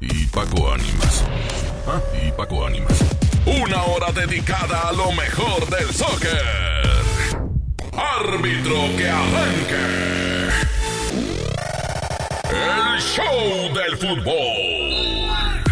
Y Paco Ánimas. Y Paco Ánimas. Una hora dedicada a lo mejor del soccer. Árbitro que arranque. El show del fútbol.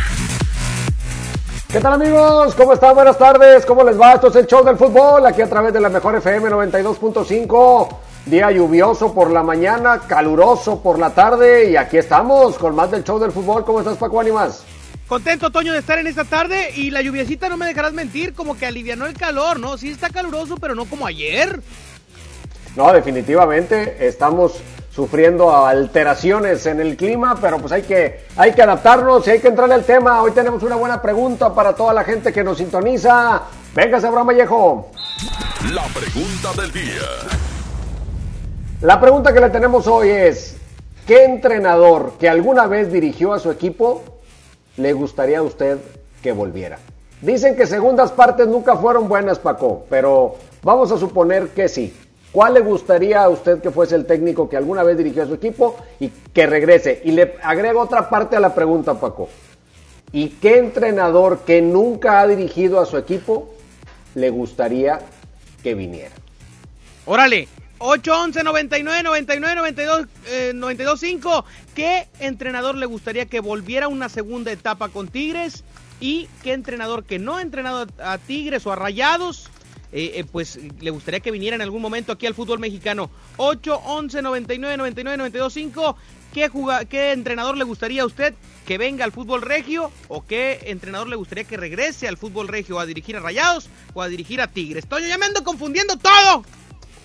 ¿Qué tal amigos? ¿Cómo están? Buenas tardes. ¿Cómo les va? Esto es el show del fútbol, aquí a través de la mejor FM 92.5. Día lluvioso por la mañana, caluroso por la tarde y aquí estamos con más del show del fútbol. ¿Cómo estás Paco Ánimas? Contento, Toño, de estar en esta tarde y la lluviecita, no me dejarás mentir, como que alivianó el calor, ¿no? Sí está caluroso, pero no como ayer. No, definitivamente estamos sufriendo alteraciones en el clima, pero pues hay que, hay que adaptarnos y hay que entrarle al tema. Hoy tenemos una buena pregunta para toda la gente que nos sintoniza. Venga, Abraham Vallejo. La pregunta del día. La pregunta que le tenemos hoy es, ¿qué entrenador que alguna vez dirigió a su equipo le gustaría a usted que volviera? Dicen que segundas partes nunca fueron buenas, Paco, pero vamos a suponer que sí. ¿Cuál le gustaría a usted que fuese el técnico que alguna vez dirigió a su equipo y que regrese? Y le agrego otra parte a la pregunta, Paco. ¿Y qué entrenador que nunca ha dirigido a su equipo le gustaría que viniera? Órale, 811 99 99 92 eh, 92 5. ¿Qué entrenador le gustaría que volviera una segunda etapa con Tigres? ¿Y qué entrenador que no ha entrenado a, Tigres o a Rayados? Eh, eh, pues le gustaría que viniera en algún momento aquí al fútbol mexicano. 811 99 99 92 5. ¿Qué, ¿Qué entrenador le gustaría a usted que venga al fútbol regio? ¿O qué entrenador le gustaría que regrese al fútbol regio a dirigir a Rayados o a dirigir a Tigres? Toño, ya me ando confundiendo todo.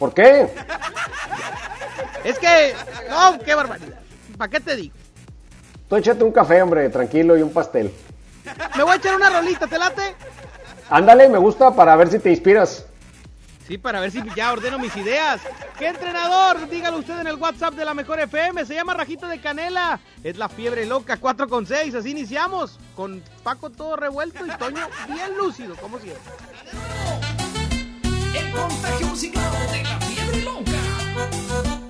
¿Por qué? Es que, no, qué barbaridad. ¿Para qué te digo? Tú échate un café, hombre, tranquilo, y un pastel. Me voy a echar una rolita, ¿te late? Ándale, me gusta para ver si te inspiras. Sí, para ver si ya ordeno mis ideas. ¿Qué entrenador? Dígalo usted en el WhatsApp de la Mejor FM. Se llama Rajito de Canela. Es la fiebre loca, 4 con 6. Así iniciamos. Con Paco todo revuelto y Toño bien lúcido, como siempre. Contagio musical de la fiebre loca.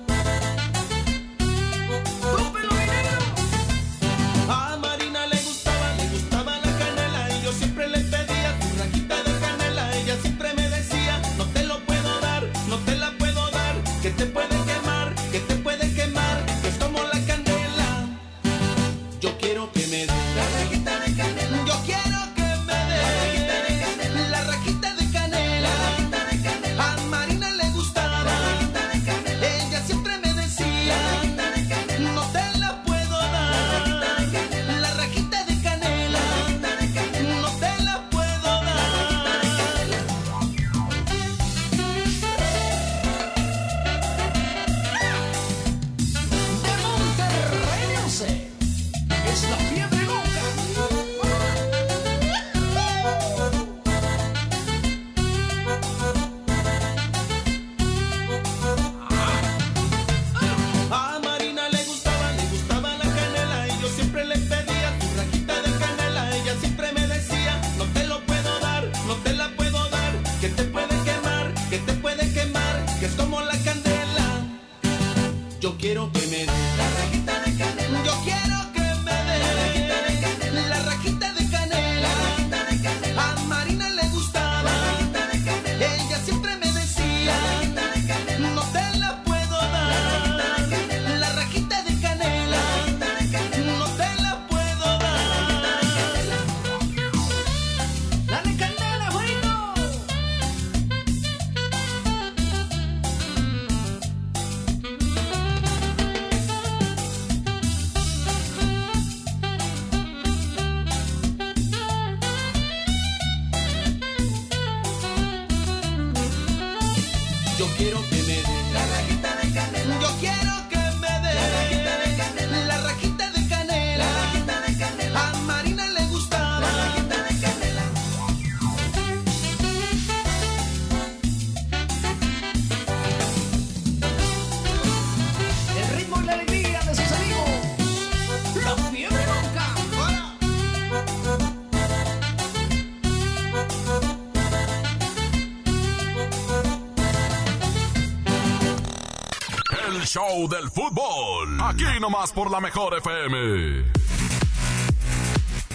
Show del fútbol. Aquí nomás por la mejor FM.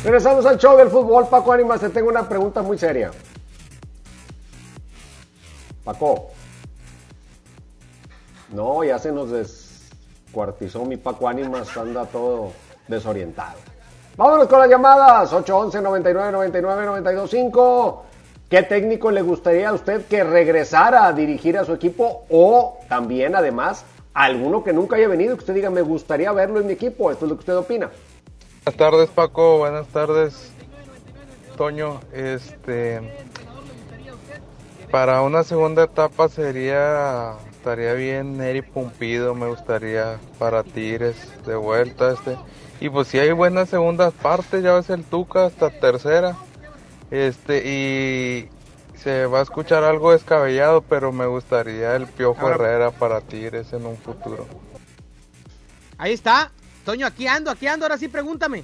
Regresamos al show del fútbol, Paco Ánimas, te tengo una pregunta muy seria. Paco. No, ya se nos descuartizó mi Paco Ánimas, anda todo desorientado. Vámonos con las llamadas, 811 99 99 925. ¿Qué técnico le gustaría a usted que regresara a dirigir a su equipo o también, además, alguno que nunca haya venido, que usted diga, me gustaría verlo en mi equipo? Esto es lo que usted opina. Buenas tardes Paco, buenas tardes Toño. Este para una segunda etapa sería estaría bien Neri Pumpido, me gustaría para Tigres de vuelta este. Y pues si hay buenas segundas partes, ya ves el Tuca hasta tercera. Este y se va a escuchar algo descabellado, pero me gustaría el Piojo Ahora- Herrera para Tigres en un futuro. Ahí está. Toño, aquí ando, aquí ando. Ahora sí, pregúntame.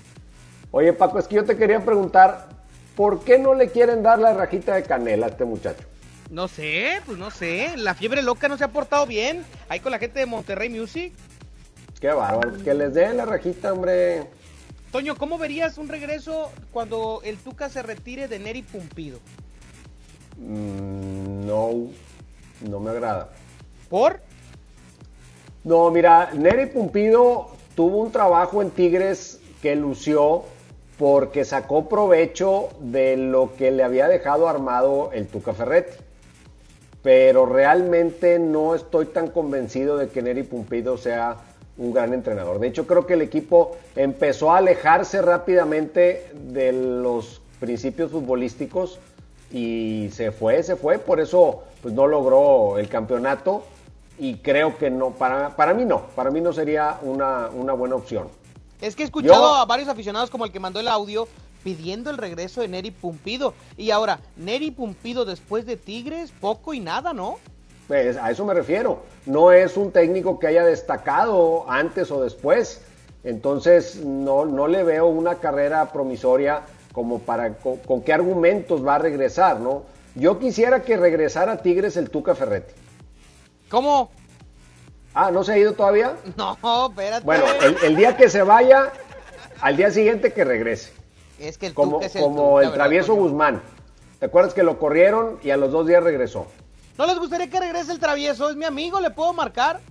Oye, Paco, es que yo te quería preguntar, ¿por qué no le quieren dar la rajita de canela a este muchacho? No sé, pues no sé. La fiebre loca no se ha portado bien. Ahí con la gente de Monterrey Music. Qué bárbaro, que les den la rajita, hombre. Toño, ¿cómo verías un regreso cuando el Tuca se retire de Neri Pumpido? Mm, no, no me agrada. ¿Por? No, mira, Neri Pumpido tuvo un trabajo en Tigres que lució porque sacó provecho de lo que le había dejado armado el Tuca Ferretti. Pero realmente no estoy tan convencido de que Neri Pumpido sea un gran entrenador. De hecho, creo que el equipo empezó a alejarse rápidamente de los principios futbolísticos y se fue, se fue. Por eso pues, no logró el campeonato y creo que no, para, para mí no, para mí no sería una, una buena opción. Es que he escuchado Yo- a varios aficionados como el que mandó el audio pidiendo el regreso de Neri Pumpido. Y ahora, Neri Pumpido después de Tigres, poco y nada, ¿no? Pues a eso me refiero. No es un técnico que haya destacado antes o después. Entonces no, no le veo una carrera promisoria como para con, con qué argumentos va a regresar, ¿no? Yo quisiera que regresara a Tigres el Tuca Ferretti. ¿Cómo? Ah, ¿no se ha ido todavía? No, espérate. Bueno, el, el día que se vaya, al día siguiente que regrese. es que el Como, Tuca es el como Tuca, el ¿verdad, travieso? Guzmán. ¿Te acuerdas que lo corrieron y a los dos días regresó? ¿No les gustaría que regrese el travieso? Es mi amigo, ¿le puedo marcar?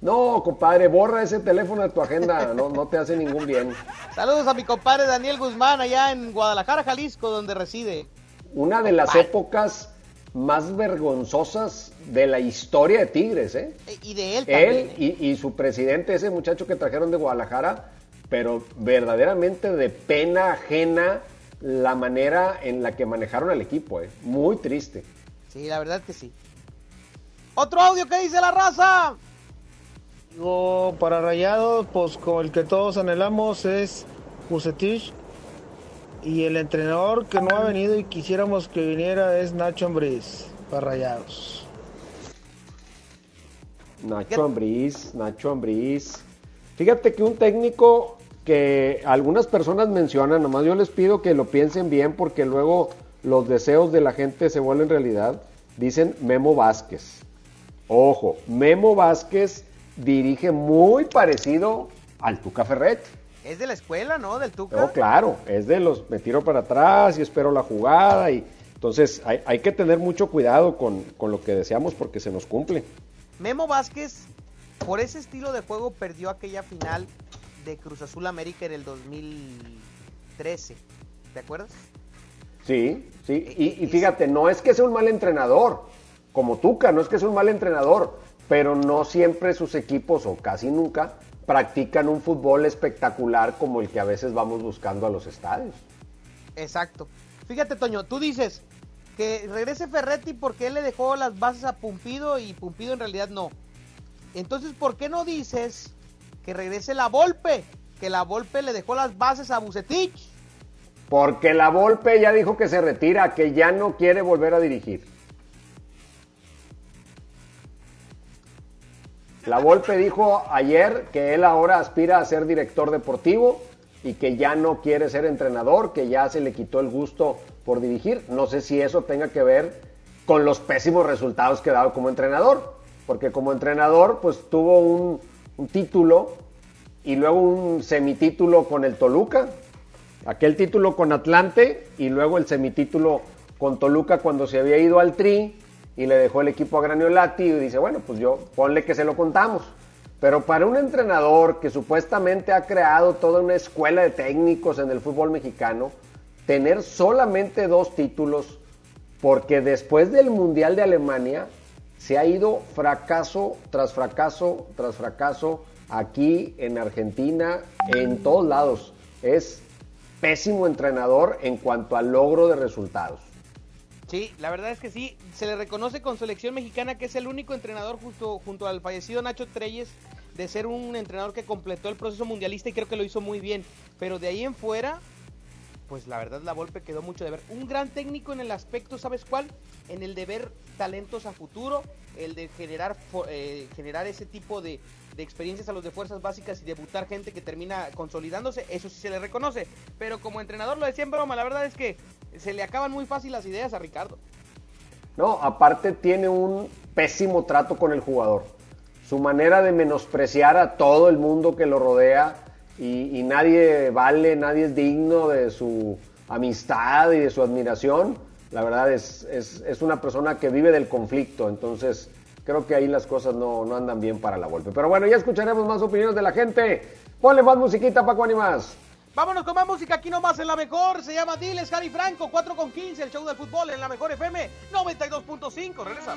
No, compadre, borra ese teléfono de tu agenda, no, no te hace ningún bien. Saludos a mi compadre Daniel Guzmán allá en Guadalajara, Jalisco, donde reside. Una de las épocas más vergonzosas de la historia de Tigres, ¿eh? E- Y de él también. Él ¿eh? y, y su presidente, ese muchacho que trajeron de Guadalajara, pero verdaderamente de pena ajena la manera en la que manejaron al equipo, ¿eh? Muy triste. Sí, la verdad que sí. Otro audio que dice la raza. Para Rayados, pues con el que todos anhelamos es Bucetich. Y el entrenador que no ha venido y quisiéramos que viniera es Nacho Ambriz, para Rayados. Nacho Ambriz, Nacho Ambriz. Fíjate que un técnico que algunas personas mencionan, nomás yo les pido que lo piensen bien porque luego los deseos de la gente se vuelven realidad. Dicen Memo Vázquez. Ojo, Memo Vázquez dirige muy parecido al Tuca Ferretti. Es de la escuela, ¿no? Del Tuca. No, claro, es de los me tiro para atrás y espero la jugada y entonces hay, hay que tener mucho cuidado con, con lo que deseamos porque se nos cumple. Memo Vázquez, por ese estilo de juego, perdió aquella final de Cruz Azul América en el 2013. ¿Te acuerdas? Sí, sí, y, y fíjate, no es que sea un mal entrenador, como Tuca, no es que sea un mal entrenador, pero no siempre sus equipos, o casi nunca, practican un fútbol espectacular como el que a veces vamos buscando a los estadios. Exacto. Fíjate, Toño, tú dices, que regrese Ferretti porque él le dejó las bases a Pumpido y Pumpido en realidad no. Entonces, ¿por qué no dices que regrese la Volpe? Que la Volpe le dejó las bases a Bucetich. Porque la Volpe ya dijo que se retira, que ya no quiere volver a dirigir. La Volpe dijo ayer que él ahora aspira a ser director deportivo y que ya no quiere ser entrenador, que ya se le quitó el gusto por dirigir. No sé si eso tenga que ver con los pésimos resultados que ha dado como entrenador, porque como entrenador pues tuvo un, un título y luego un semitítulo con el Toluca, aquel título con Atlante y luego el semitítulo con Toluca cuando se había ido al Tri y le dejó el equipo a Graniolati y dice, bueno, pues yo ponle que se lo contamos. Pero para un entrenador que supuestamente ha creado toda una escuela de técnicos en el fútbol mexicano, tener solamente dos títulos, porque después del Mundial de Alemania se ha ido fracaso tras fracaso tras fracaso aquí en Argentina, en todos lados. Es pésimo entrenador en cuanto al logro de resultados. Sí, la verdad es que sí, se le reconoce con selección mexicana que es el único entrenador justo junto al fallecido Nacho Treyes de ser un entrenador que completó el proceso mundialista y creo que lo hizo muy bien, pero de ahí en fuera pues la verdad la Volpe quedó mucho de ver. Un gran técnico en el aspecto, ¿sabes cuál? En el de ver talentos a futuro, el de generar eh, generar ese tipo de, de, experiencias a los de fuerzas básicas y debutar gente que termina consolidándose, eso sí se le reconoce. Pero como entrenador lo decía en broma, la verdad es que se le acaban muy fácil las ideas a Ricardo. No, aparte tiene un pésimo trato con el jugador. Su manera de menospreciar a todo el mundo que lo rodea y, nadie vale, nadie es digno de su amistad y de su admiración. La verdad es, es, es, una persona que vive del conflicto, entonces creo que ahí las cosas no, no andan bien para la golpe. Pero bueno, ya escucharemos más opiniones de la gente. Ponle más musiquita, Paco Animás. Vámonos con más música aquí nomás en la mejor. Se llama Diles Harry Franco, 4 con 15, el show del fútbol en la mejor FM 92.5. Regresa.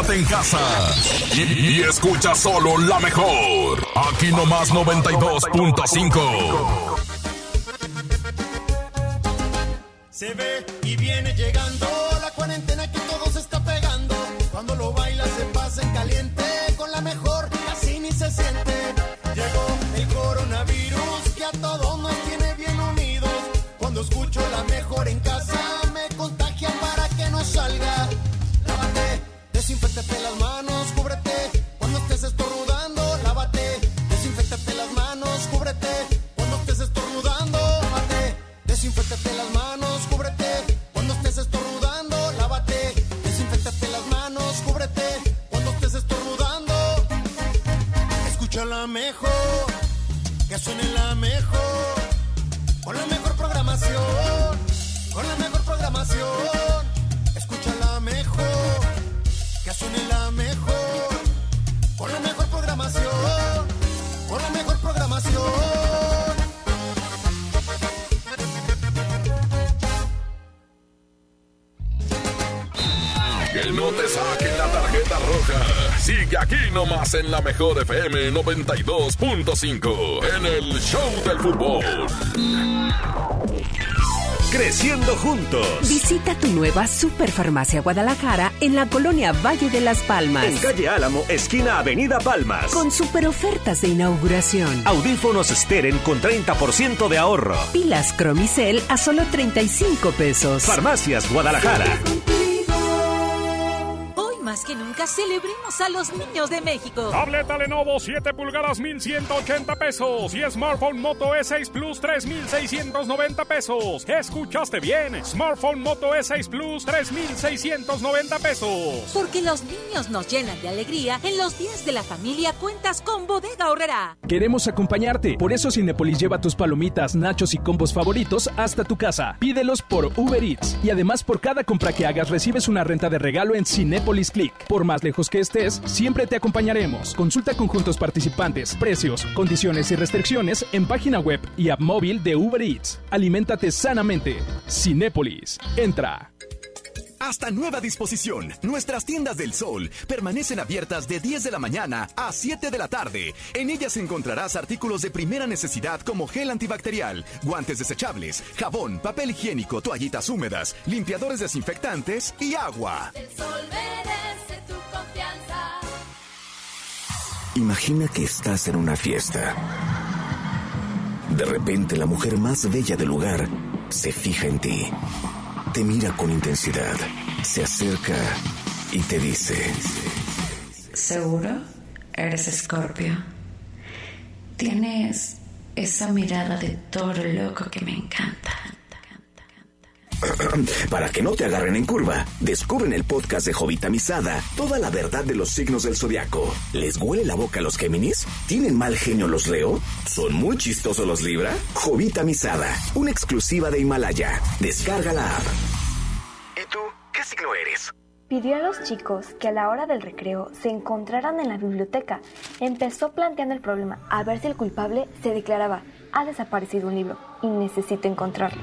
Quédate en casa y, escucha solo la mejor. Aquí nomás 92.5. que suene la mejor, con la mejor programación, con la mejor programación, escucha la mejor, que suene la mejor, con la mejor programación, con la mejor programación. Que no te saquen la tarjeta roja. Sigue aquí nomás en la mejor FM 92.5 en el Show del Fútbol. Creciendo juntos. Visita tu nueva Superfarmacia Guadalajara en la colonia Valle de las Palmas. En calle Álamo, esquina Avenida Palmas. Con super ofertas de inauguración. Audífonos Steren con 30% de ahorro. Pilas Cromicel a solo 35 pesos. Farmacias Guadalajara. Más que nunca celebremos a los niños de México. Tableta Lenovo 7 pulgadas 1180 pesos y Smartphone Moto E6 Plus 3690 pesos. ¿Escuchaste bien? Smartphone Moto E6 Plus 3690 pesos. Porque los niños nos llenan de alegría, en los días de la familia cuentas con Bodega Horrera. Queremos acompañarte, por eso Cinepolis lleva tus palomitas, nachos y combos favoritos hasta tu casa. Pídelos por Uber Eats y además por cada compra que hagas recibes una renta de regalo en Cinépolis Click. Por más lejos que estés, siempre te acompañaremos. Consulta conjuntos participantes, precios, condiciones y restricciones en página web y app móvil de Uber Eats. Aliméntate sanamente. Cinépolis. Entra. Hasta nueva disposición, nuestras tiendas del sol permanecen abiertas de 10 de la mañana a 7 de la tarde. En ellas encontrarás artículos de primera necesidad como gel antibacterial, guantes desechables, jabón, papel higiénico, toallitas húmedas, limpiadores desinfectantes y agua. El sol Imagina que estás en una fiesta. De repente la mujer más bella del lugar se fija en ti. Te mira con intensidad. Se acerca y te dice... ¿Seguro? Eres Escorpio. Tienes esa mirada de toro loco que me encanta. Para que no te agarren en curva, descubre en el podcast de Jovita Misada toda la verdad de los signos del zodiaco. ¿Les huele la boca a los Géminis? ¿Tienen mal genio los Leo? ¿Son muy chistosos los Libra? Jovita Misada, una exclusiva de Himalaya. Descarga la app. ¿Y tú qué signo eres? Pidió a los chicos que a la hora del recreo se encontraran en la biblioteca. Empezó planteando el problema a ver si el culpable se declaraba, ha desaparecido un libro y necesito encontrarlo.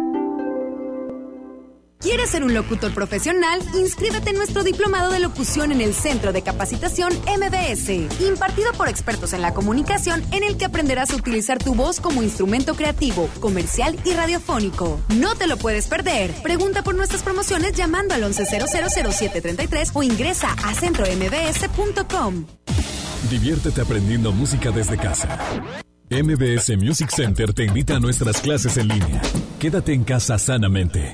¿Quieres ser un locutor profesional? Inscríbete en nuestro diplomado de locución en el Centro de Capacitación MBS, impartido por expertos en la comunicación, en el que aprenderás a utilizar tu voz como instrumento creativo, comercial y radiofónico. No te lo puedes perder. Pregunta por nuestras promociones llamando al 11000733 o ingresa a centrombs.com. Diviértete aprendiendo música desde casa. MBS Music Center te invita a nuestras clases en línea. Quédate en casa sanamente.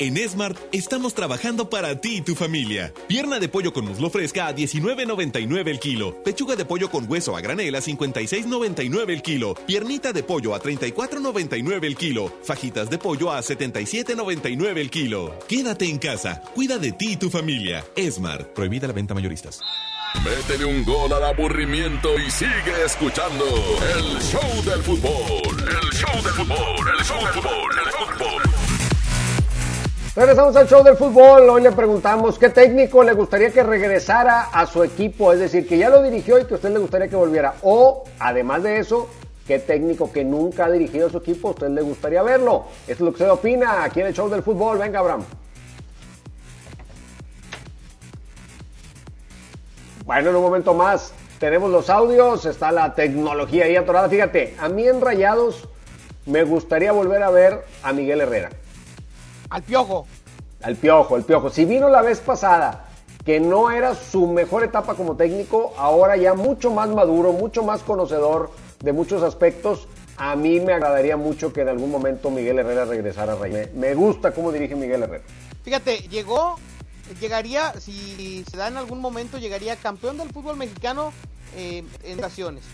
En Smart estamos trabajando para ti y tu familia. Pierna de pollo con muslo fresca a 19.99 el kilo. Pechuga de pollo con hueso a granel a 56.99 el kilo. Piernita de pollo a 34.99 el kilo. Fajitas de pollo a 77.99 el kilo. Quédate en casa. Cuida de ti y tu familia. Smart. Prohibida la venta mayoristas. Métele un gol al aburrimiento y sigue escuchando el show del fútbol. El show del fútbol. El show del fútbol. El fútbol. Regresamos al show del fútbol. Hoy le preguntamos qué técnico le gustaría que regresara a su equipo, es decir, que ya lo dirigió y que a usted le gustaría que volviera. O, además de eso, qué técnico que nunca ha dirigido a su equipo, a usted le gustaría verlo. Esto es lo que usted opina aquí en el show del fútbol. Venga, Abraham. Bueno, en un momento más tenemos los audios, está la tecnología ahí atorada. Fíjate, a mí en Rayados me gustaría volver a ver a Miguel Herrera. Al piojo. Al piojo, el piojo. Si vino la vez pasada que no era su mejor etapa como técnico, ahora ya mucho más maduro, mucho más conocedor de muchos aspectos. A mí me agradaría mucho que en algún momento Miguel Herrera regresara a Rayados. Me, me gusta cómo dirige Miguel Herrera. Fíjate, llegó, llegaría, si se da en algún momento, llegaría campeón del fútbol mexicano eh, en ocasiones.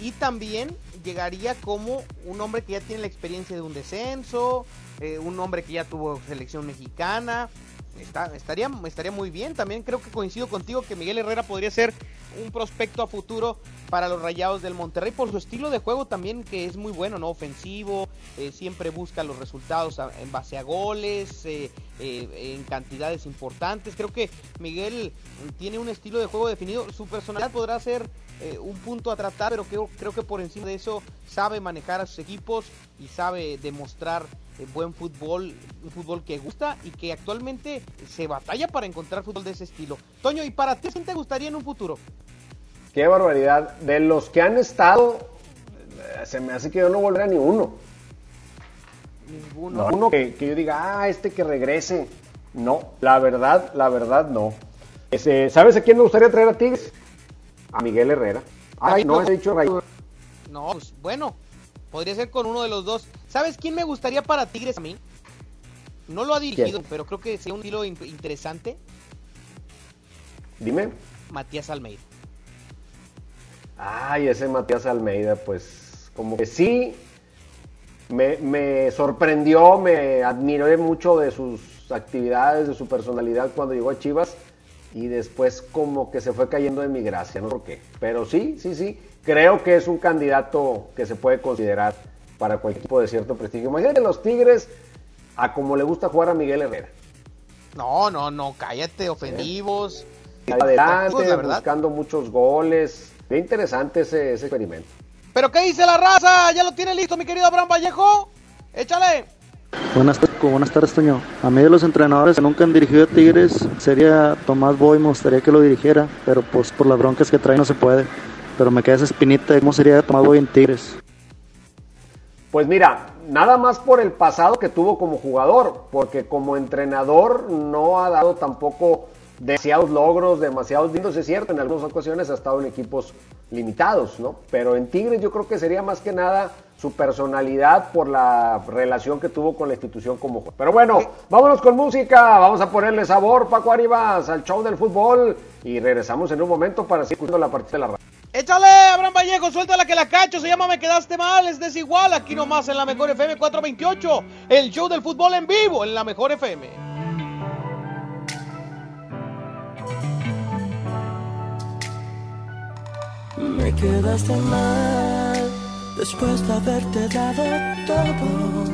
Y también llegaría como un hombre que ya tiene la experiencia de un descenso, eh, un hombre que ya tuvo selección mexicana. Estaría, estaría muy bien. También creo que coincido contigo que Miguel Herrera podría ser un prospecto a futuro para los Rayados del Monterrey por su estilo de juego también que es muy bueno, ¿no? Ofensivo, eh, siempre busca los resultados en base a goles, eh, en cantidades importantes. Creo que Miguel tiene un estilo de juego definido. Su personalidad podrá ser un punto a tratar, pero creo, creo que por encima de eso sabe manejar a sus equipos y sabe demostrar buen fútbol, un fútbol que gusta y que actualmente se batalla para encontrar fútbol de ese estilo. Toño, ¿y para ti quién te gustaría en un futuro? Qué barbaridad. De los que han estado, eh, se me hace que yo no volveré a ni uno. Ninguno. No, uno que, que yo diga, ah, este que regrese. No, la verdad, la verdad no. Ese, ¿Sabes a quién me gustaría traer a Tigres? A Miguel Herrera. Ay, no, he dicho Rayo. No, pues bueno, podría ser con uno de los dos. ¿Sabes quién me gustaría para Tigres a mí? No lo ha dirigido, ¿Quién? pero creo que sería un in- interesante. Dime. Matías Almeida. Ay, ese Matías Almeida, pues como que sí, me, me sorprendió, me admiré mucho de sus actividades, de su personalidad cuando llegó a Chivas y después como que se fue cayendo de mi gracia, no sé por qué. Pero sí, sí, sí, creo que es un candidato que se puede considerar para cualquier equipo de cierto prestigio. Imagínate los Tigres a como le gusta jugar a Miguel Herrera. No, no, no, cállate, ofensivos. Adelante, la verdad. buscando muchos goles. Qué interesante ese, ese experimento. ¿Pero qué dice la raza? ¿Ya lo tiene listo, mi querido Abraham Vallejo? Échale. Buenas, buenas tardes, Toño. A mí de los entrenadores que nunca han dirigido a Tigres sería Tomás Boy, me gustaría que lo dirigiera, pero pues por las broncas que trae no se puede. Pero me queda esa espinita de cómo sería Tomás Boy en Tigres. Pues mira, nada más por el pasado que tuvo como jugador, porque como entrenador no ha dado tampoco demasiados logros, demasiados lindos, es cierto, en algunas ocasiones ha estado en equipos limitados, ¿no? Pero en Tigres yo creo que sería más que nada su personalidad por la relación que tuvo con la institución como jugador. Pero bueno, vámonos con música, vamos a ponerle sabor, Paco Arribas, al show del fútbol y regresamos en un momento para seguir escuchando la partida de la radio. Échale, Abraham Vallejo, suéltala que la cacho. Se llama Me Quedaste Mal, es desigual. Aquí nomás en la Mejor FM 428. El show del fútbol en vivo en la Mejor FM. Me quedaste mal después de haberte dado todo.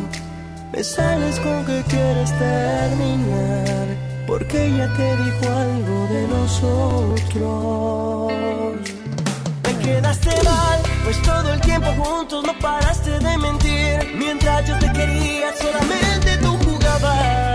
Me sales con que quieres terminar, porque ella te dijo algo de nosotros. Quedaste mal, pues todo el tiempo juntos no paraste de mentir. Mientras yo te quería, solamente tú jugabas,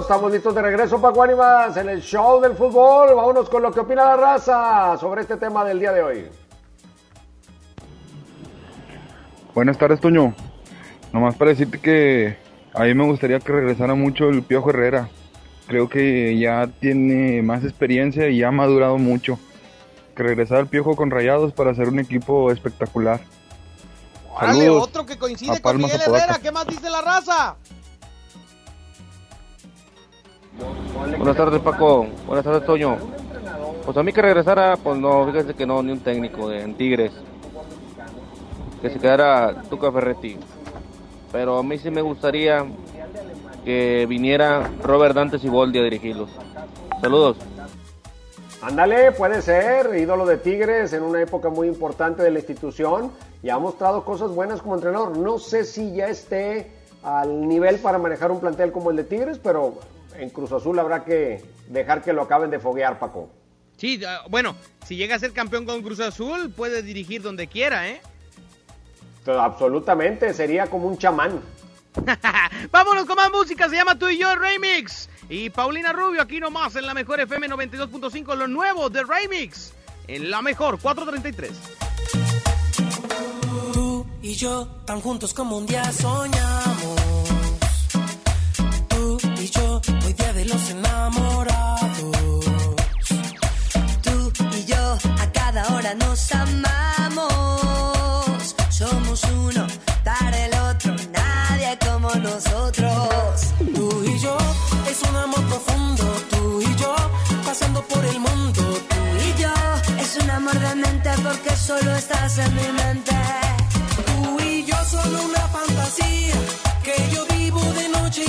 listos, estamos listos de regreso, Paco Ánimas, en el show del fútbol. Vámonos con lo que opina la raza sobre este tema del día de hoy. Buenas tardes, Toño. Nomás para decirte que a mí me gustaría que regresara mucho el Piojo Herrera. Creo que ya tiene más experiencia y ya ha madurado mucho. Que regresara el Piojo con Rayados para hacer un equipo espectacular. Saludos otro que coincide a con Palmas, Miguel. Herrera. ¿Qué más dice la raza? Buenas tardes Paco, buenas tardes Toño. Pues a mí que regresara, pues no, fíjese que no, ni un técnico de en Tigres. Que se quedara Tuca Ferretti. Pero a mí sí me gustaría que viniera Robert Dante Siboldi a dirigirlos. Saludos. Ándale, puede ser, ídolo de Tigres en una época muy importante de la institución y ha mostrado cosas buenas como entrenador. No sé si ya esté al nivel para manejar un plantel como el de Tigres, pero en Cruz Azul habrá que dejar que lo acaben de foguear, Paco. Sí, ah, bueno, si llega a ser campeón con Cruz Azul, puede dirigir donde quiera, ¿eh? Absolutamente, sería como un chamán. Vámonos con más música, se llama Tú y Yo Remix. Y Paulina Rubio aquí nomás en la mejor FM 92.5, lo nuevo de Remix. En la mejor, 433. Tú y yo tan juntos como un día soñamos. Hoy día de los enamorados. Tú y yo a cada hora nos amamos. Somos uno para el otro, nadie como nosotros. Tú y yo es un amor profundo. Tú y yo pasando por el mundo. Tú y yo es un amor de mente porque solo estás en mi mente. Tú y yo solo una fantasía que yo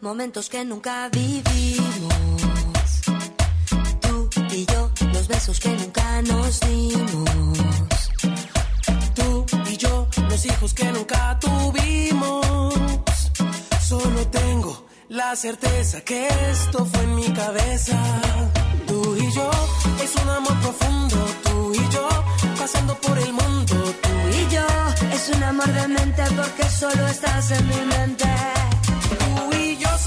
Momentos que nunca vivimos. Tú y yo, los besos que nunca nos dimos. Tú y yo, los hijos que nunca tuvimos. Solo tengo la certeza que esto fue en mi cabeza. Tú y yo, es un amor profundo. Tú y yo, pasando por el mundo. Tú Y yo, es un amor de mente porque solo estás en mi mente.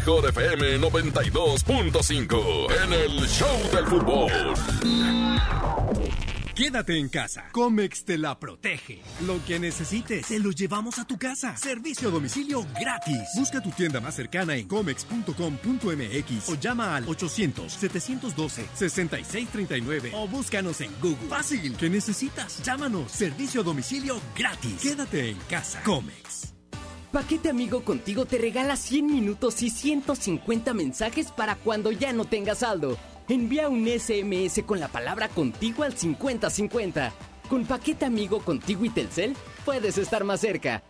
mejor FM 92.5 en el Show del Fútbol. Quédate en casa. Comex te la protege. Lo que necesites, te lo llevamos a tu casa. Servicio a domicilio gratis. Busca tu tienda más cercana en comex.com.mx o llama al 800-712-6639 o búscanos en Google. Fácil, ¿qué necesitas? Llámanos. Servicio a domicilio gratis. Quédate en casa. Comex. Paquete Amigo Contigo te regala 100 minutos y 150 mensajes para cuando ya no tengas saldo. Envía un SMS con la palabra contigo al 5050. Con Paquete Amigo Contigo y Telcel puedes estar más cerca.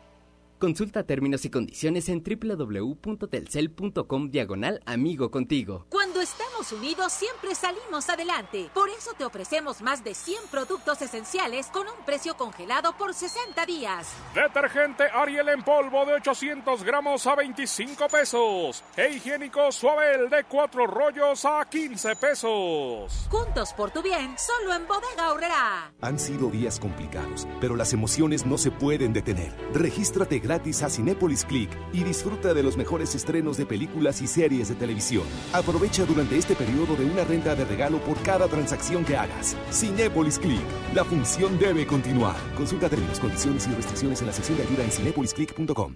Consulta términos y condiciones en www.telcel.com diagonal amigo contigo. Cuando estamos unidos siempre salimos adelante. Por eso te ofrecemos más de 100 productos esenciales con un precio congelado por 60 días. Detergente Ariel en polvo de 800 gramos a 25 pesos. E higiénico Suabel de 4 rollos a 15 pesos. Juntos por tu bien, solo en Bodega Horrera. Han sido días complicados, pero las emociones no se pueden detener. Regístrate gratis a Cinépolis Click y disfruta de los mejores estrenos de películas y series de televisión. Aprovecha durante este periodo de una renta de regalo por cada transacción que hagas. Cinépolis Click. La función debe continuar. Consulta términos, condiciones y restricciones en la sección de ayuda en cinépolisclick.com.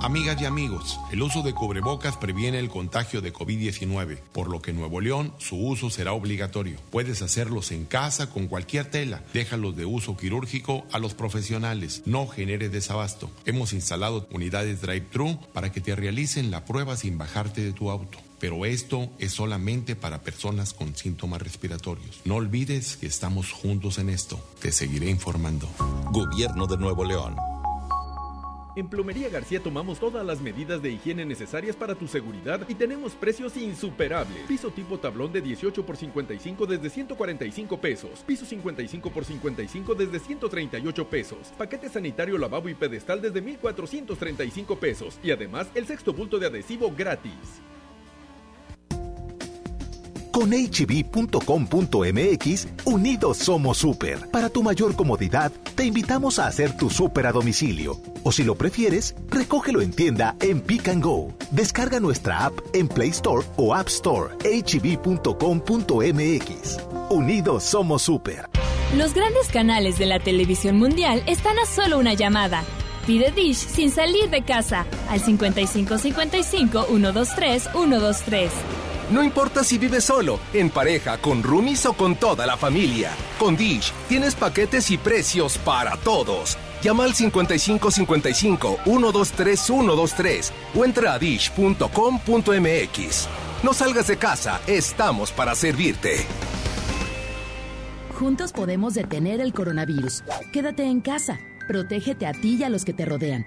Amigas y amigos, el uso de cubrebocas previene el contagio de COVID-19, por lo que en Nuevo León su uso será obligatorio. Puedes hacerlos en casa con cualquier tela. Déjalos de uso quirúrgico a los profesionales. No genere desabasto. Hemos instalado unidades drive-thru para que te realicen la prueba sin bajarte de tu auto. Pero esto es solamente para personas con síntomas respiratorios. No olvides que estamos juntos en esto. Te seguiré informando. Gobierno de Nuevo León. En Plomería García tomamos todas las medidas de higiene necesarias para tu seguridad y tenemos precios insuperables. Piso tipo tablón de 18 por 55 desde 145 pesos. Piso 55 por 55 desde 138 pesos. Paquete sanitario lavabo y pedestal desde 1435 pesos. Y además el sexto bulto de adhesivo gratis. Con hb.com.mx, unidos somos super. Para tu mayor comodidad, te invitamos a hacer tu super a domicilio. O si lo prefieres, recógelo en tienda en Pick and Go. Descarga nuestra app en Play Store o App Store. hb.com.mx. Unidos somos super. Los grandes canales de la televisión mundial están a solo una llamada. Pide Dish sin salir de casa al 5555 123 123. No importa si vives solo, en pareja, con roomies o con toda la familia. Con Dish tienes paquetes y precios para todos. Llama al 5555 123 123 o entra a dish.com.mx. No salgas de casa, estamos para servirte. Juntos podemos detener el coronavirus. Quédate en casa. Protégete a ti y a los que te rodean.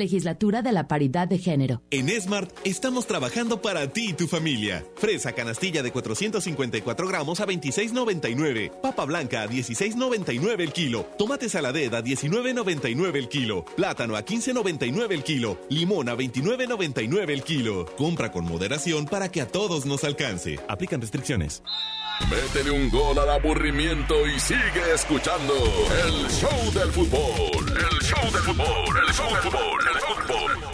Legislatura de la Paridad de Género. En Smart estamos trabajando para ti y tu familia. Fresa canastilla de 454 gramos a 26.99. Papa blanca a 16.99 el kilo. Tomate saladed a 19.99 el kilo. Plátano a 15.99 el kilo. Limón a 29.99 el kilo. Compra con moderación para que a todos nos alcance. Aplican restricciones. Métele un gol al aburrimiento y sigue escuchando el show del fútbol. El show del fútbol, el show del fútbol, el fútbol.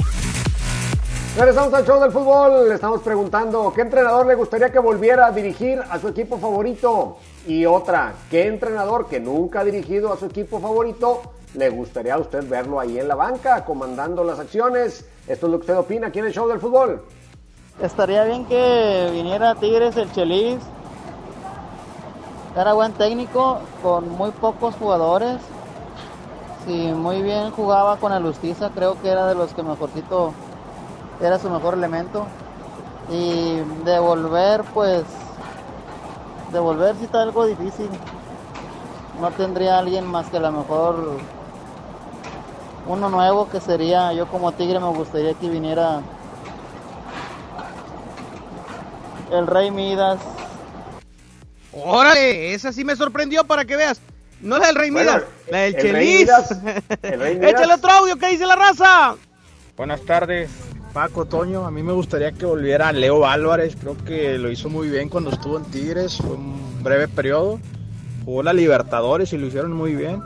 Regresamos al show del fútbol. Le estamos preguntando qué entrenador le gustaría que volviera a dirigir a su equipo favorito. Y otra, qué entrenador que nunca ha dirigido a su equipo favorito le gustaría a usted verlo ahí en la banca, comandando las acciones. Esto es lo que usted opina aquí en el show del fútbol. Estaría bien que viniera Tigres el Chelis. Era buen técnico con muy pocos jugadores. Si muy bien jugaba con el Justicia, creo que era de los que mejorcito era su mejor elemento. Y devolver, pues, devolver sí está algo difícil. No tendría alguien más que a lo mejor uno nuevo que sería, yo como Tigre me gustaría que viniera el Rey Midas. Órale, esa sí me sorprendió para que veas. No la del Rey Bueno, Midas, la del el Chelis. Midas, el Rey Midas. Échale otro audio, ¿qué dice la raza? Buenas tardes, Paco Toño. A mí me gustaría que volviera Leo Álvarez. Creo que lo hizo muy bien cuando estuvo en Tigres. Fue un breve periodo. Jugó la Libertadores y lo hicieron muy bien.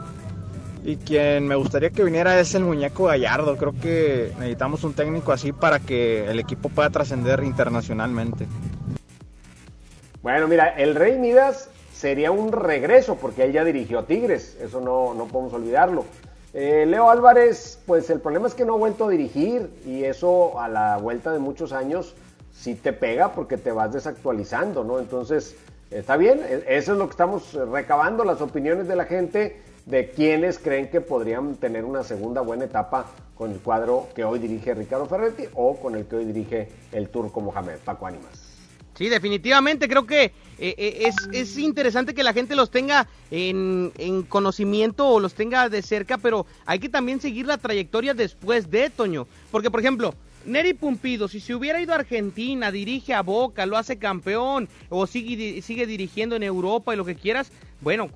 Y quien me gustaría que viniera es el muñeco Gallardo. Creo que necesitamos un técnico así para que el equipo pueda trascender internacionalmente. Bueno, mira, el Rey Midas sería un regreso porque él ya dirigió a Tigres, eso no, no podemos olvidarlo. Eh, Leo Álvarez, pues el problema es que no ha vuelto a dirigir y eso a la vuelta de muchos años sí te pega porque te vas desactualizando, ¿no? Entonces, está bien, e- eso es lo que estamos recabando, las opiniones de la gente de quienes creen que podrían tener una segunda buena etapa con el cuadro que hoy dirige Ricardo Ferretti o con el que hoy dirige el turco Mohamed, Paco Ánimas. Sí, definitivamente creo que eh, eh, es, es interesante que la gente los tenga en, en conocimiento o los tenga de cerca, pero hay que también seguir la trayectoria después de Toño. Porque, por ejemplo, Neri Pumpido, si se hubiera ido a Argentina, dirige a Boca, lo hace campeón, o sigue, sigue dirigiendo en Europa y lo que quieras, bueno,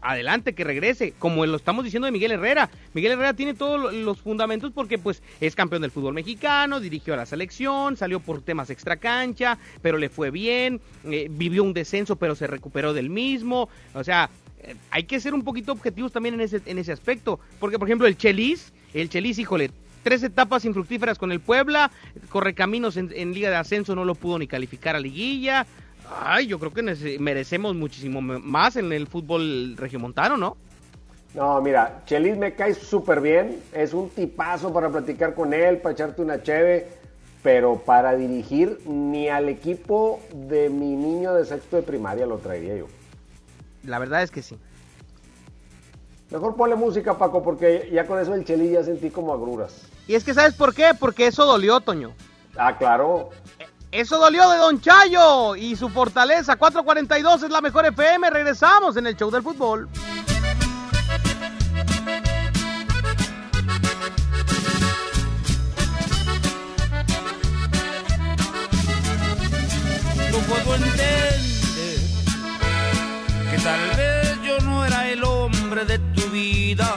adelante, que regrese, como lo estamos diciendo de Miguel Herrera. Miguel Herrera tiene todos lo- los fundamentos porque pues es campeón del fútbol mexicano, dirigió a la selección, salió por temas extra cancha, pero le fue bien, eh, vivió un descenso pero se recuperó del mismo, o sea, eh, hay que ser un poquito objetivos también en ese, en ese aspecto, porque por ejemplo el Chelis, el Chelis, híjole, tres etapas infructíferas con el Puebla, correcaminos en, en Liga de Ascenso no lo pudo ni calificar a liguilla. Ay, yo creo que merecemos muchísimo más en el fútbol regiomontano, ¿no? No, mira, Chelis me cae súper bien, es un tipazo para platicar con él, para echarte una cheve, pero para dirigir ni al equipo de mi niño de sexto de primaria lo traería yo. La verdad es que sí. Mejor ponle música, Paco, porque ya con eso el Chelis ya sentí como agruras. Y es que ¿sabes por qué? Porque eso dolió, Toño. Ah, claro. Eso dolió de Don Chayo y su fortaleza. 442 es la mejor FM. Regresamos en el show del fútbol. no puedo entender que tal vez yo no era el hombre de tu vida,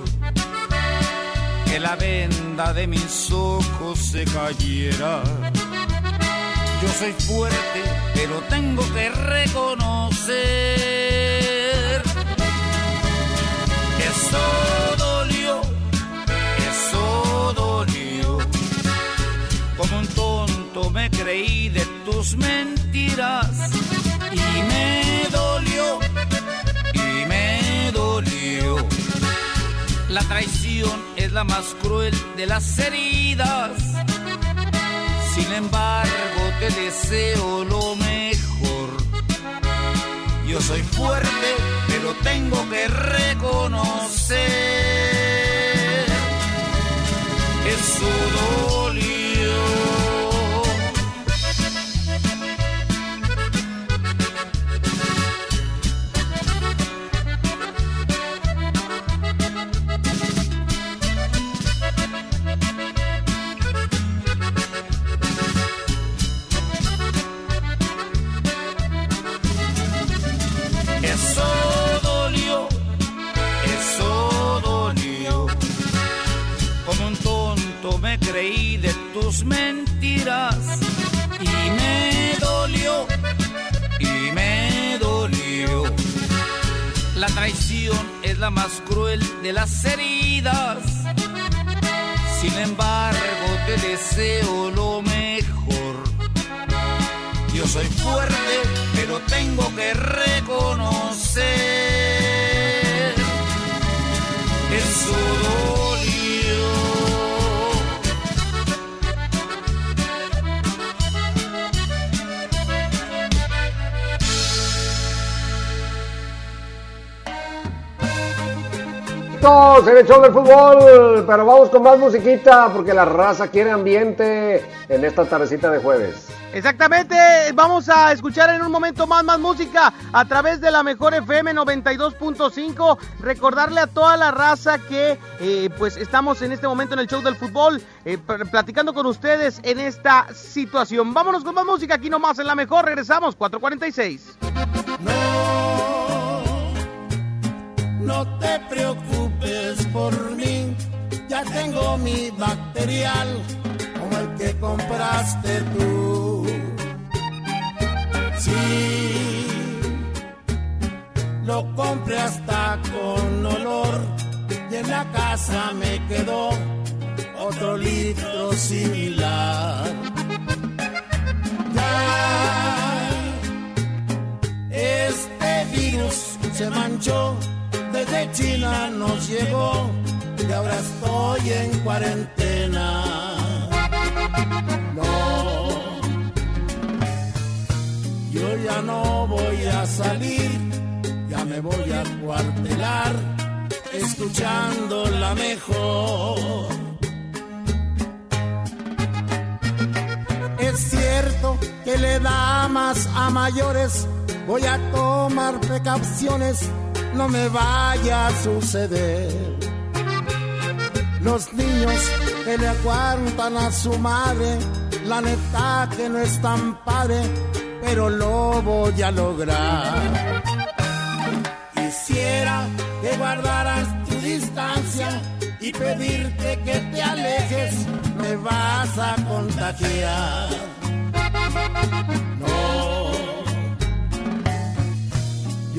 que la venda de mis ojos se cayera. Yo soy fuerte, pero tengo que reconocer que dolió. Como un tonto me creí de tus mentiras y me dolió, y me dolió. La traición la más cruel de las heridas. Sin embargo, te deseo lo mejor. Yo soy fuerte, pero tengo que reconocer. Eso dolió. Tus mentiras y me dolió, y me dolió. La traición es la más cruel de las heridas. Sin embargo, te deseo lo mejor. Yo soy fuerte, pero tengo que reconocer. Dolió. En el show del fútbol, pero vamos con más musiquita porque la raza quiere ambiente en esta tardecita de jueves. Exactamente, vamos a escuchar en un momento más más música a través de la mejor FM 92.5. Recordarle a toda la raza que eh, pues estamos en este momento en el show del fútbol eh, pl- platicando con ustedes en esta situación. Vámonos con más música aquí nomás en la mejor. Regresamos 446. No te preocupes por mí, ya tengo mi material como el que compraste tú. Sí, lo compré hasta con olor y en la casa me quedó otro litro similar. Ya, este virus se manchó desde China nos llegó y ahora estoy en cuarentena. No, yo ya no voy a salir, ya me voy a cuartelar, escuchando la mejor. Es cierto que le da más a mayores, voy a tomar precauciones no me vaya a suceder. Los niños que le aguantan a su madre, la neta que no es tan padre, pero lo voy a lograr. Quisiera que guardaras tu distancia y pedirte que te alejes, me vas a contagiar. No.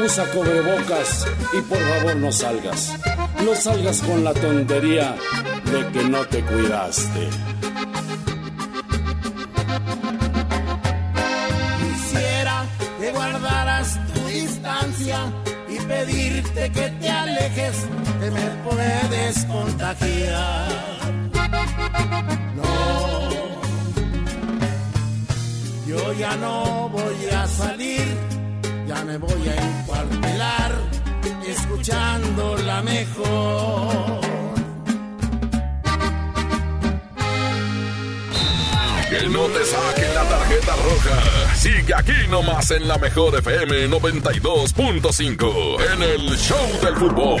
usa cubrebocas y por favor no salgas. No salgas con la tontería de que no te cuidaste. Quisiera que guardaras tu distancia y pedirte que te alejes, que me puedes contagiar. No, yo ya no voy a salir, me voy a encuartelar, escuchando la mejor. Que no te saquen la tarjeta roja. Sigue aquí nomás en la mejor FM 92.5 en el Show del Fútbol.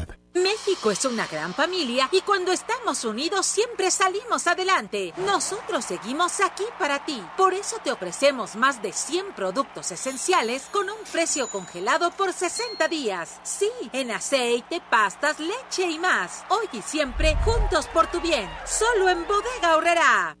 México es una gran familia y cuando estamos unidos siempre salimos adelante. Nosotros seguimos aquí para ti. Por eso te ofrecemos más de 100 productos esenciales con un precio congelado por 60 días. Sí, en aceite, pastas, leche y más. Hoy y siempre juntos por tu bien. Solo en Bodega Horrera.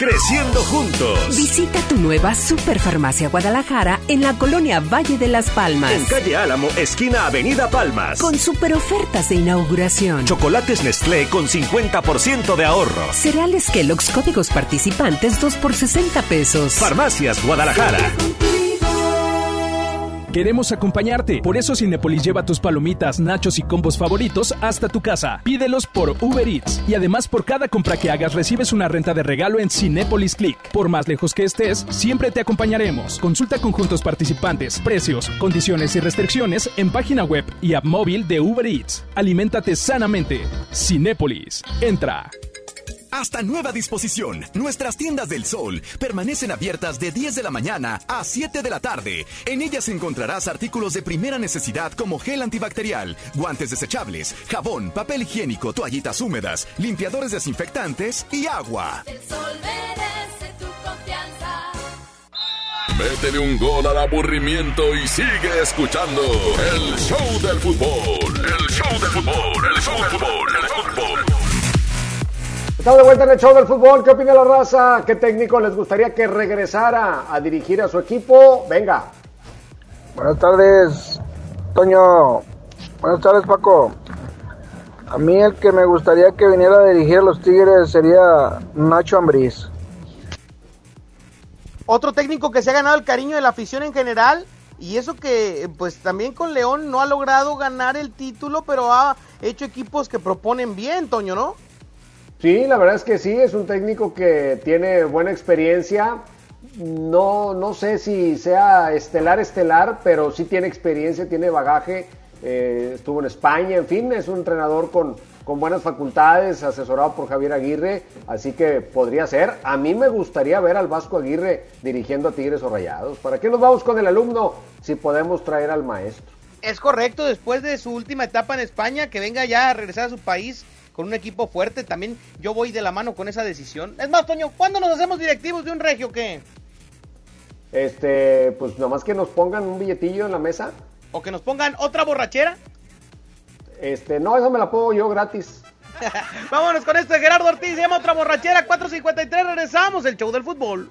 Creciendo juntos. Visita tu nueva Superfarmacia Guadalajara en la colonia Valle de las Palmas. En calle Álamo, esquina Avenida Palmas. Con super ofertas de inauguración. Chocolates Nestlé con 50% de ahorro. Cereales Kellogg's códigos participantes 2 por 60 pesos. Farmacias Guadalajara. Queremos acompañarte. Por eso Cinepolis lleva tus palomitas, nachos y combos favoritos hasta tu casa. Pídelos por Uber Eats. Y además por cada compra que hagas recibes una renta de regalo en Cinepolis Click. Por más lejos que estés, siempre te acompañaremos. Consulta conjuntos participantes, precios, condiciones y restricciones en página web y app móvil de Uber Eats. Aliméntate sanamente. Cinépolis. Entra. Hasta nueva disposición, nuestras tiendas del sol permanecen abiertas de 10 de la mañana a 7 de la tarde. En ellas encontrarás artículos de primera necesidad como gel antibacterial, guantes desechables, jabón, papel higiénico, toallitas húmedas, limpiadores desinfectantes y agua. El sol merece tu confianza. Métele un gol al aburrimiento y sigue escuchando el show del fútbol. El show del fútbol, el show del fútbol, el show del fútbol. Estamos de vuelta en el show del fútbol. ¿Qué opina la raza? ¿Qué técnico les gustaría que regresara a dirigir a su equipo? Venga. Buenas tardes, Toño. Buenas tardes, Paco. A mí el que me gustaría que viniera a dirigir a los Tigres sería Nacho Ambriz. Otro técnico que se ha ganado el cariño de la afición en general y eso que pues también con León no ha logrado ganar el título, pero ha hecho equipos que proponen bien, Toño, ¿no? Sí, la verdad es que sí, es un técnico que tiene buena experiencia. No, no sé si sea estelar, estelar, pero sí tiene experiencia, tiene bagaje. Eh, estuvo en España, en fin, es un entrenador con, con buenas facultades, asesorado por Javier Aguirre, así que podría ser. A mí me gustaría ver al Vasco Aguirre dirigiendo a Tigres o Rayados. ¿Para qué nos vamos con el alumno si podemos traer al maestro? Es correcto, después de su última etapa en España, que venga ya a regresar a su país con un equipo fuerte, también yo voy de la mano con esa decisión. Es más, Toño, ¿cuándo nos hacemos directivos de un regio qué? Este, pues nomás que nos pongan un billetillo en la mesa. ¿O que nos pongan otra borrachera? Este, no, eso me la pongo yo gratis. Vámonos con esto de Gerardo Ortiz. Se llama otra borrachera. 4.53. Regresamos. El show del fútbol.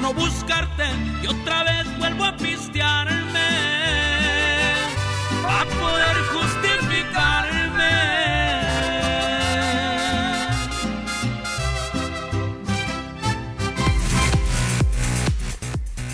no buscarte y otra vez vuelvo a pistearme a poder justificarme.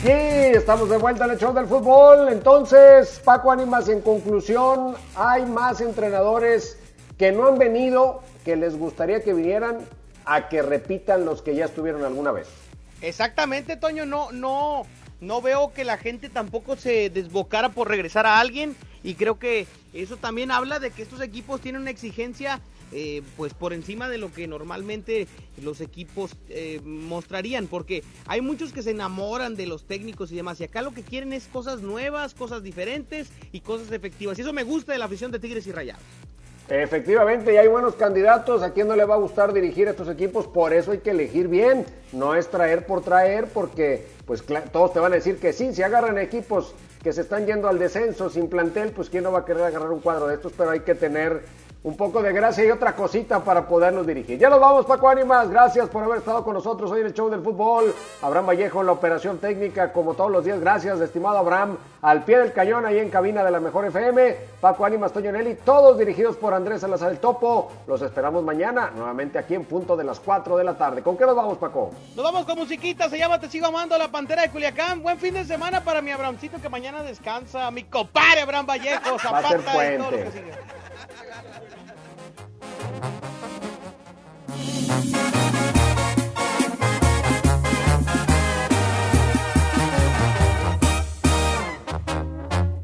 Y estamos de vuelta en el show del fútbol. Entonces, Paco Ánimas, en conclusión, hay más entrenadores que no han venido, que les gustaría que vinieran a que repitan los que ya estuvieron alguna vez. Exactamente, Toño, no, no, no veo que la gente tampoco se desbocara por regresar a alguien y creo que eso también habla de que estos equipos tienen una exigencia eh, pues por encima de lo que normalmente los equipos eh, mostrarían, porque hay muchos que se enamoran de los técnicos y demás, y acá lo que quieren es cosas nuevas, cosas diferentes y cosas efectivas, y eso me gusta de la afición de Tigres y Rayados. Efectivamente, y hay buenos candidatos. ¿A quién no le va a gustar dirigir estos equipos? Por eso hay que elegir bien. No es traer por traer, porque pues todos te van a decir que sí. Si agarran equipos que se están yendo al descenso sin plantel, pues quién no va a querer agarrar un cuadro de estos. Pero hay que tener un poco de gracia y otra cosita para poderlos dirigir. Ya nos vamos, Paco Ánimas. Gracias por haber estado con nosotros hoy en el show del fútbol. Abraham Vallejo en la operación técnica, como todos los días. Gracias, estimado Abraham. Al pie del cañón, ahí en cabina de la Mejor FM. Paco Ánimas, Toño Nelly, todos dirigidos por Andrés Salazar el Topo. Los esperamos mañana, nuevamente aquí en punto de las 4 de la tarde. ¿Con qué nos vamos, Paco? Nos vamos con musiquita, se llama Te sigo amando, la pantera de Culiacán. Buen fin de semana para mi Abramcito que mañana descansa. Mi compadre Abraham Vallejo, Va a ser Zapata y todo lo puente. que sigue.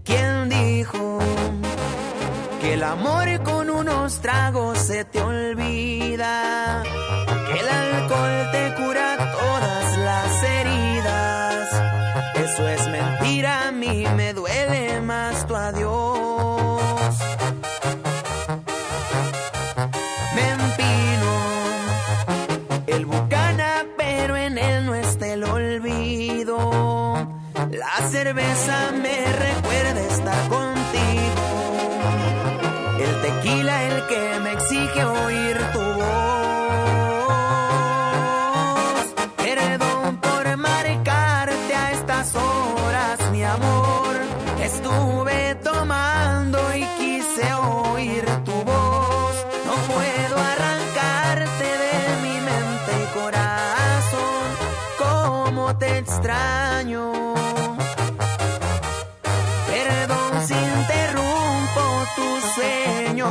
¿Quién dijo que el amor con unos tragos se te olvida? Que el alcohol te cura todas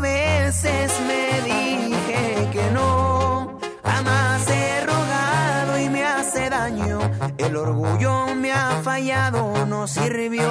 28 veces me dije que no. Jamás he rogado y me hace daño. El orgullo me ha fallado, no sirvió.